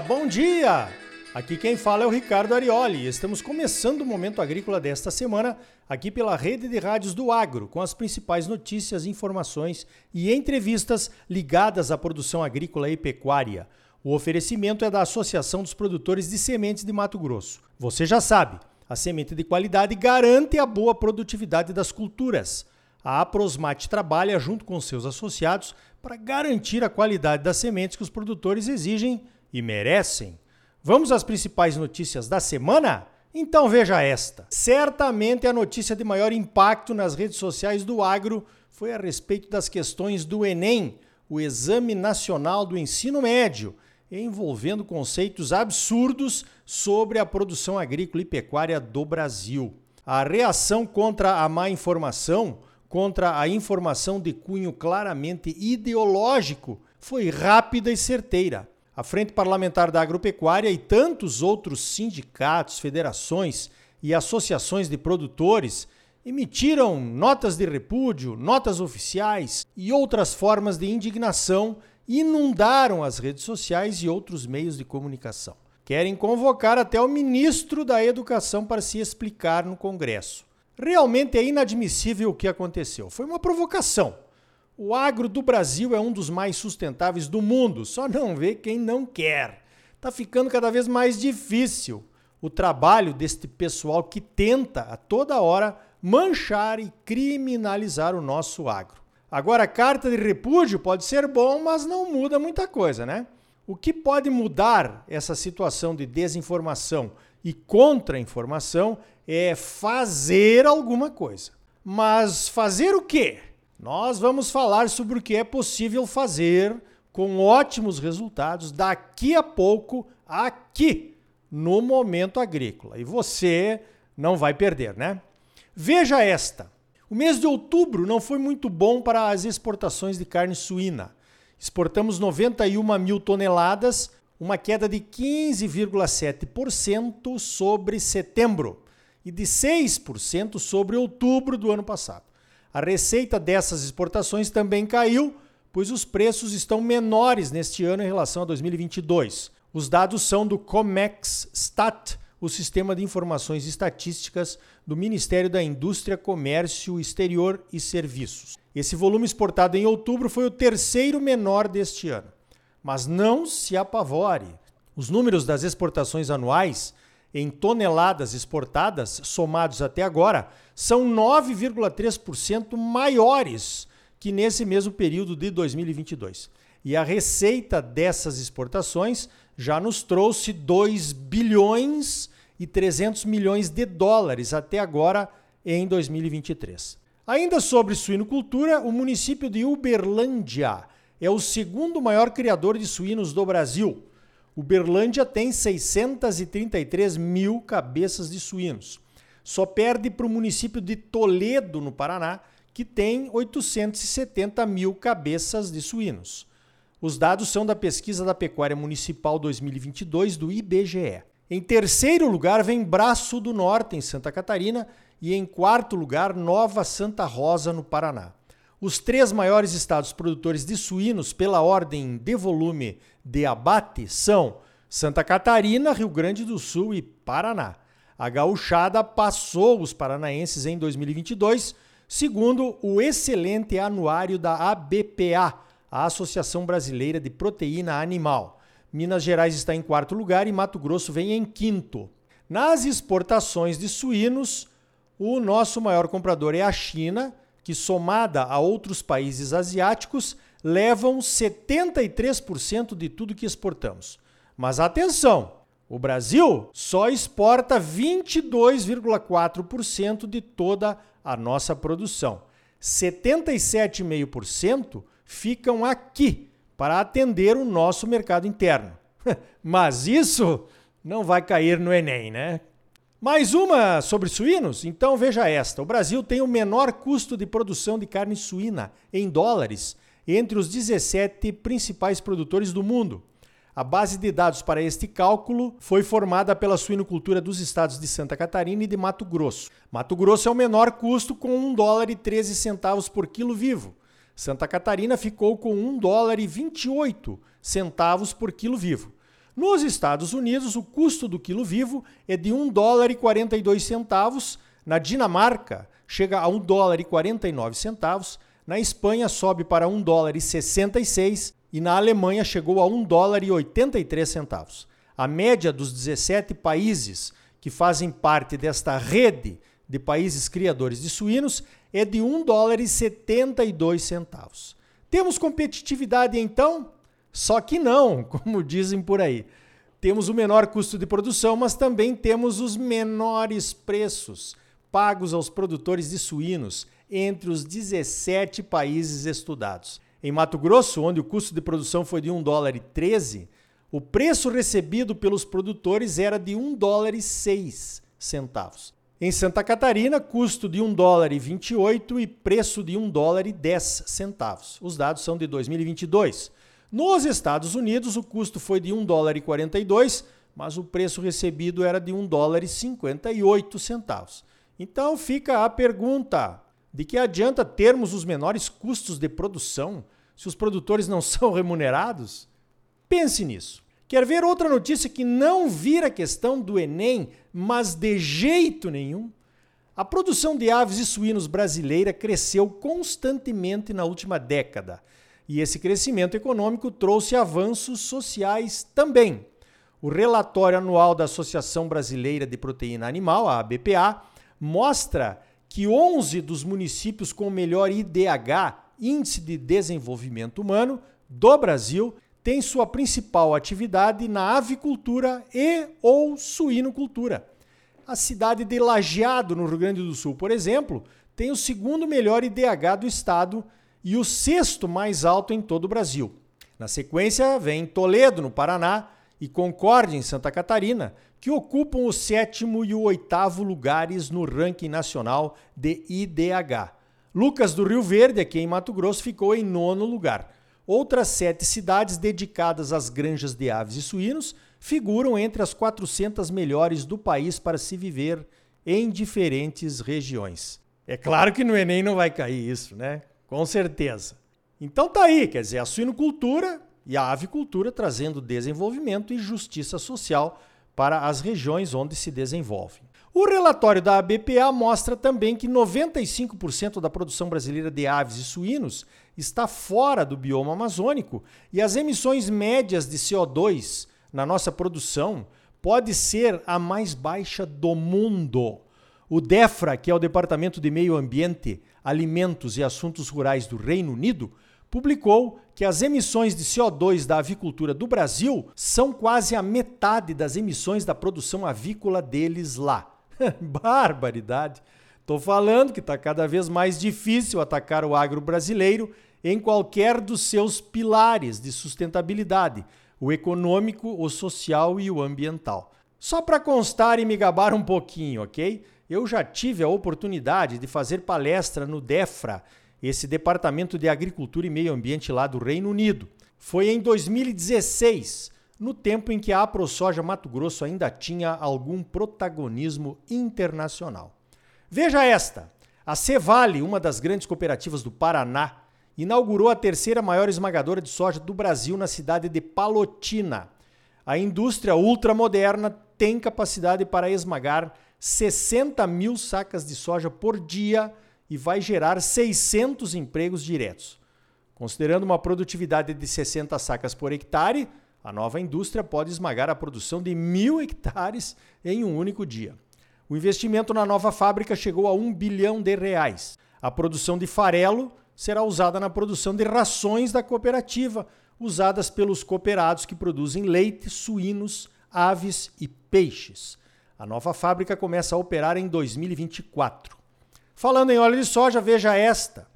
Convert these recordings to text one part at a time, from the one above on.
bom dia! Aqui quem fala é o Ricardo Arioli. Estamos começando o Momento Agrícola desta semana, aqui pela rede de rádios do Agro, com as principais notícias, informações e entrevistas ligadas à produção agrícola e pecuária. O oferecimento é da Associação dos Produtores de Sementes de Mato Grosso. Você já sabe, a semente de qualidade garante a boa produtividade das culturas. A Aprosmate trabalha junto com seus associados para garantir a qualidade das sementes que os produtores exigem e merecem. Vamos às principais notícias da semana? Então veja esta. Certamente a notícia de maior impacto nas redes sociais do agro foi a respeito das questões do Enem, o Exame Nacional do Ensino Médio, envolvendo conceitos absurdos sobre a produção agrícola e pecuária do Brasil. A reação contra a má informação, contra a informação de cunho claramente ideológico, foi rápida e certeira. A Frente Parlamentar da Agropecuária e tantos outros sindicatos, federações e associações de produtores emitiram notas de repúdio, notas oficiais e outras formas de indignação inundaram as redes sociais e outros meios de comunicação. Querem convocar até o ministro da Educação para se explicar no Congresso. Realmente é inadmissível o que aconteceu. Foi uma provocação o agro do Brasil é um dos mais sustentáveis do mundo, só não vê quem não quer. Está ficando cada vez mais difícil o trabalho deste pessoal que tenta a toda hora manchar e criminalizar o nosso agro. Agora, a carta de repúdio pode ser bom, mas não muda muita coisa, né? O que pode mudar essa situação de desinformação e contra-informação é fazer alguma coisa. Mas fazer o quê? Nós vamos falar sobre o que é possível fazer com ótimos resultados daqui a pouco aqui no Momento Agrícola. E você não vai perder, né? Veja esta. O mês de outubro não foi muito bom para as exportações de carne suína. Exportamos 91 mil toneladas, uma queda de 15,7% sobre setembro e de 6% sobre outubro do ano passado. A receita dessas exportações também caiu, pois os preços estão menores neste ano em relação a 2022. Os dados são do Comex Stat, o sistema de informações estatísticas do Ministério da Indústria, Comércio Exterior e Serviços. Esse volume exportado em outubro foi o terceiro menor deste ano. Mas não se apavore. Os números das exportações anuais em toneladas exportadas, somados até agora, são 9,3% maiores que nesse mesmo período de 2022. E a receita dessas exportações já nos trouxe 2 bilhões e 300 milhões de dólares até agora em 2023. Ainda sobre suinocultura, o município de Uberlândia é o segundo maior criador de suínos do Brasil Uberlândia tem 633 mil cabeças de suínos. Só perde para o município de Toledo, no Paraná, que tem 870 mil cabeças de suínos. Os dados são da pesquisa da Pecuária Municipal 2022 do IBGE. Em terceiro lugar vem Braço do Norte, em Santa Catarina, e em quarto lugar Nova Santa Rosa, no Paraná. Os três maiores estados produtores de suínos pela ordem de volume de abate são Santa Catarina, Rio Grande do Sul e Paraná. A gauchada passou os paranaenses em 2022, segundo o excelente anuário da ABPA, a Associação Brasileira de Proteína Animal. Minas Gerais está em quarto lugar e Mato Grosso vem em quinto. Nas exportações de suínos, o nosso maior comprador é a China, que somada a outros países asiáticos, levam 73% de tudo que exportamos. Mas atenção, o Brasil só exporta 22,4% de toda a nossa produção. 77,5% ficam aqui para atender o nosso mercado interno. Mas isso não vai cair no Enem, né? Mais uma sobre suínos? Então veja esta: o Brasil tem o menor custo de produção de carne suína em dólares entre os 17 principais produtores do mundo. A base de dados para este cálculo foi formada pela suinocultura dos estados de Santa Catarina e de Mato Grosso. Mato Grosso é o menor custo com 1 dólar e 13 centavos por quilo vivo. Santa Catarina ficou com 1 dólar e 28 centavos por quilo vivo. Nos Estados Unidos, o custo do quilo vivo é de 1 dólar e 42 centavos. Na Dinamarca, chega a 1 dólar e 49 centavos. Na Espanha, sobe para 1 dólar e 66 e na Alemanha chegou a 1 dólar e 83 centavos. A média dos 17 países que fazem parte desta rede de países criadores de suínos é de 1 dólar e 72 centavos. Temos competitividade então? Só que não, como dizem por aí. Temos o menor custo de produção, mas também temos os menores preços pagos aos produtores de suínos entre os 17 países estudados. Em Mato Grosso, onde o custo de produção foi de 1 dólar e 13, o preço recebido pelos produtores era de 1 dólar e 6 centavos. Em Santa Catarina, custo de 1 dólar e 28 e preço de 1 dólar e 10 centavos. Os dados são de 2022. Nos Estados Unidos, o custo foi de 1 dólar e 42, mas o preço recebido era de 1 dólar e 58 centavos. Então fica a pergunta: de que adianta termos os menores custos de produção se os produtores não são remunerados? Pense nisso. Quer ver outra notícia que não vira questão do Enem, mas de jeito nenhum? A produção de aves e suínos brasileira cresceu constantemente na última década. E esse crescimento econômico trouxe avanços sociais também. O relatório anual da Associação Brasileira de Proteína Animal, a ABPA, mostra que 11 dos municípios com melhor IDH, Índice de Desenvolvimento Humano, do Brasil, têm sua principal atividade na avicultura e ou suinocultura. A cidade de Lajeado, no Rio Grande do Sul, por exemplo, tem o segundo melhor IDH do estado e o sexto mais alto em todo o Brasil. Na sequência, vem Toledo, no Paraná, e Concórdia, em Santa Catarina, que ocupam o sétimo e o oitavo lugares no ranking nacional de IDH. Lucas do Rio Verde, aqui em Mato Grosso, ficou em nono lugar. Outras sete cidades dedicadas às granjas de aves e suínos figuram entre as 400 melhores do país para se viver em diferentes regiões. É claro que no Enem não vai cair isso, né? Com certeza. Então tá aí, quer dizer, a suinocultura e a avicultura trazendo desenvolvimento e justiça social para as regiões onde se desenvolvem. O relatório da ABPA mostra também que 95% da produção brasileira de aves e suínos está fora do bioma amazônico e as emissões médias de CO2 na nossa produção pode ser a mais baixa do mundo. O DEFRA, que é o Departamento de Meio Ambiente, Alimentos e Assuntos Rurais do Reino Unido, publicou que as emissões de CO2 da avicultura do Brasil são quase a metade das emissões da produção avícola deles lá. Barbaridade! Estou falando que está cada vez mais difícil atacar o agro brasileiro em qualquer dos seus pilares de sustentabilidade, o econômico, o social e o ambiental. Só para constar e me gabar um pouquinho, ok? Eu já tive a oportunidade de fazer palestra no DEFRA, esse Departamento de Agricultura e Meio Ambiente lá do Reino Unido. Foi em 2016, no tempo em que a AproSoja Mato Grosso ainda tinha algum protagonismo internacional. Veja esta: a Cevale, uma das grandes cooperativas do Paraná, inaugurou a terceira maior esmagadora de soja do Brasil na cidade de Palotina. A indústria ultramoderna tem capacidade para esmagar 60 mil sacas de soja por dia e vai gerar 600 empregos diretos. Considerando uma produtividade de 60 sacas por hectare, a nova indústria pode esmagar a produção de mil hectares em um único dia. O investimento na nova fábrica chegou a um bilhão de reais. A produção de farelo será usada na produção de rações da cooperativa, usadas pelos cooperados que produzem leite, suínos, aves e peixes. A nova fábrica começa a operar em 2024. Falando em óleo de soja, veja esta.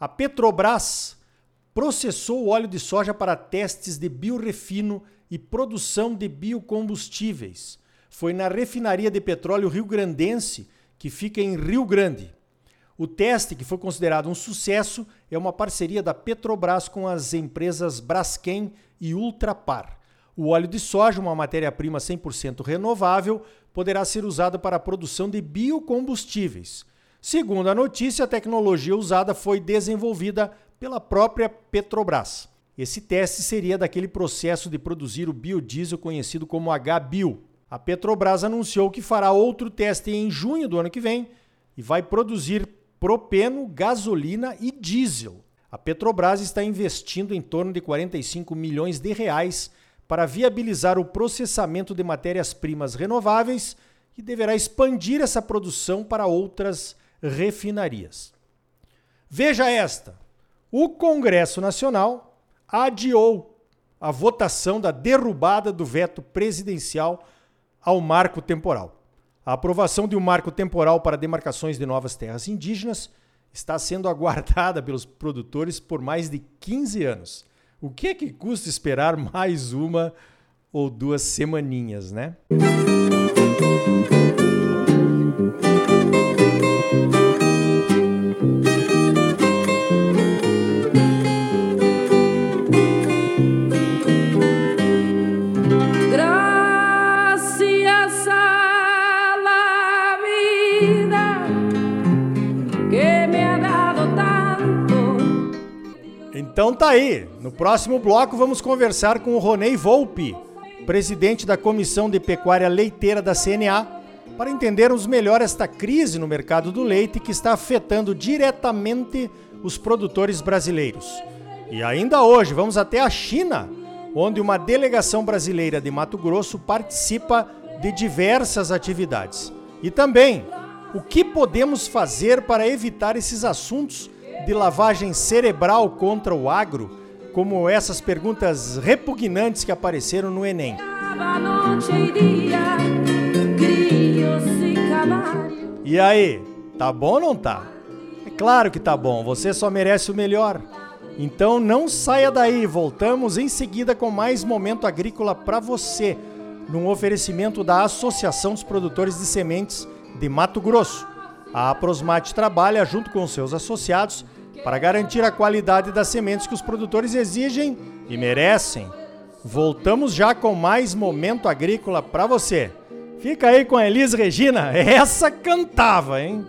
A Petrobras processou o óleo de soja para testes de biorefino e produção de biocombustíveis. Foi na refinaria de petróleo Rio Grandense, que fica em Rio Grande. O teste, que foi considerado um sucesso, é uma parceria da Petrobras com as empresas Braskem e Ultrapar. O óleo de soja, uma matéria-prima 100% renovável, poderá ser usado para a produção de biocombustíveis. Segundo a notícia, a tecnologia usada foi desenvolvida pela própria Petrobras. Esse teste seria daquele processo de produzir o biodiesel conhecido como HBio. A Petrobras anunciou que fará outro teste em junho do ano que vem e vai produzir propeno, gasolina e diesel. A Petrobras está investindo em torno de 45 milhões de reais para viabilizar o processamento de matérias-primas renováveis e deverá expandir essa produção para outras refinarias. Veja esta: o Congresso Nacional adiou a votação da derrubada do veto presidencial ao marco temporal. A aprovação de um marco temporal para demarcações de novas terras indígenas está sendo aguardada pelos produtores por mais de 15 anos. O que é que custa esperar mais uma ou duas semaninhas, né? Então tá aí. No próximo bloco vamos conversar com o Ronei Volpe, presidente da Comissão de Pecuária Leiteira da CNA, para entendermos melhor esta crise no mercado do leite que está afetando diretamente os produtores brasileiros. E ainda hoje vamos até a China, onde uma delegação brasileira de Mato Grosso participa de diversas atividades. E também, o que podemos fazer para evitar esses assuntos de lavagem cerebral contra o agro, como essas perguntas repugnantes que apareceram no Enem. E aí, tá bom ou não tá? É claro que tá bom, você só merece o melhor. Então não saia daí, voltamos em seguida com mais momento agrícola para você, num oferecimento da Associação dos Produtores de Sementes de Mato Grosso. A Aprosmate trabalha junto com seus associados para garantir a qualidade das sementes que os produtores exigem e merecem. Voltamos já com mais momento agrícola para você. Fica aí com a Elis Regina, essa cantava, hein?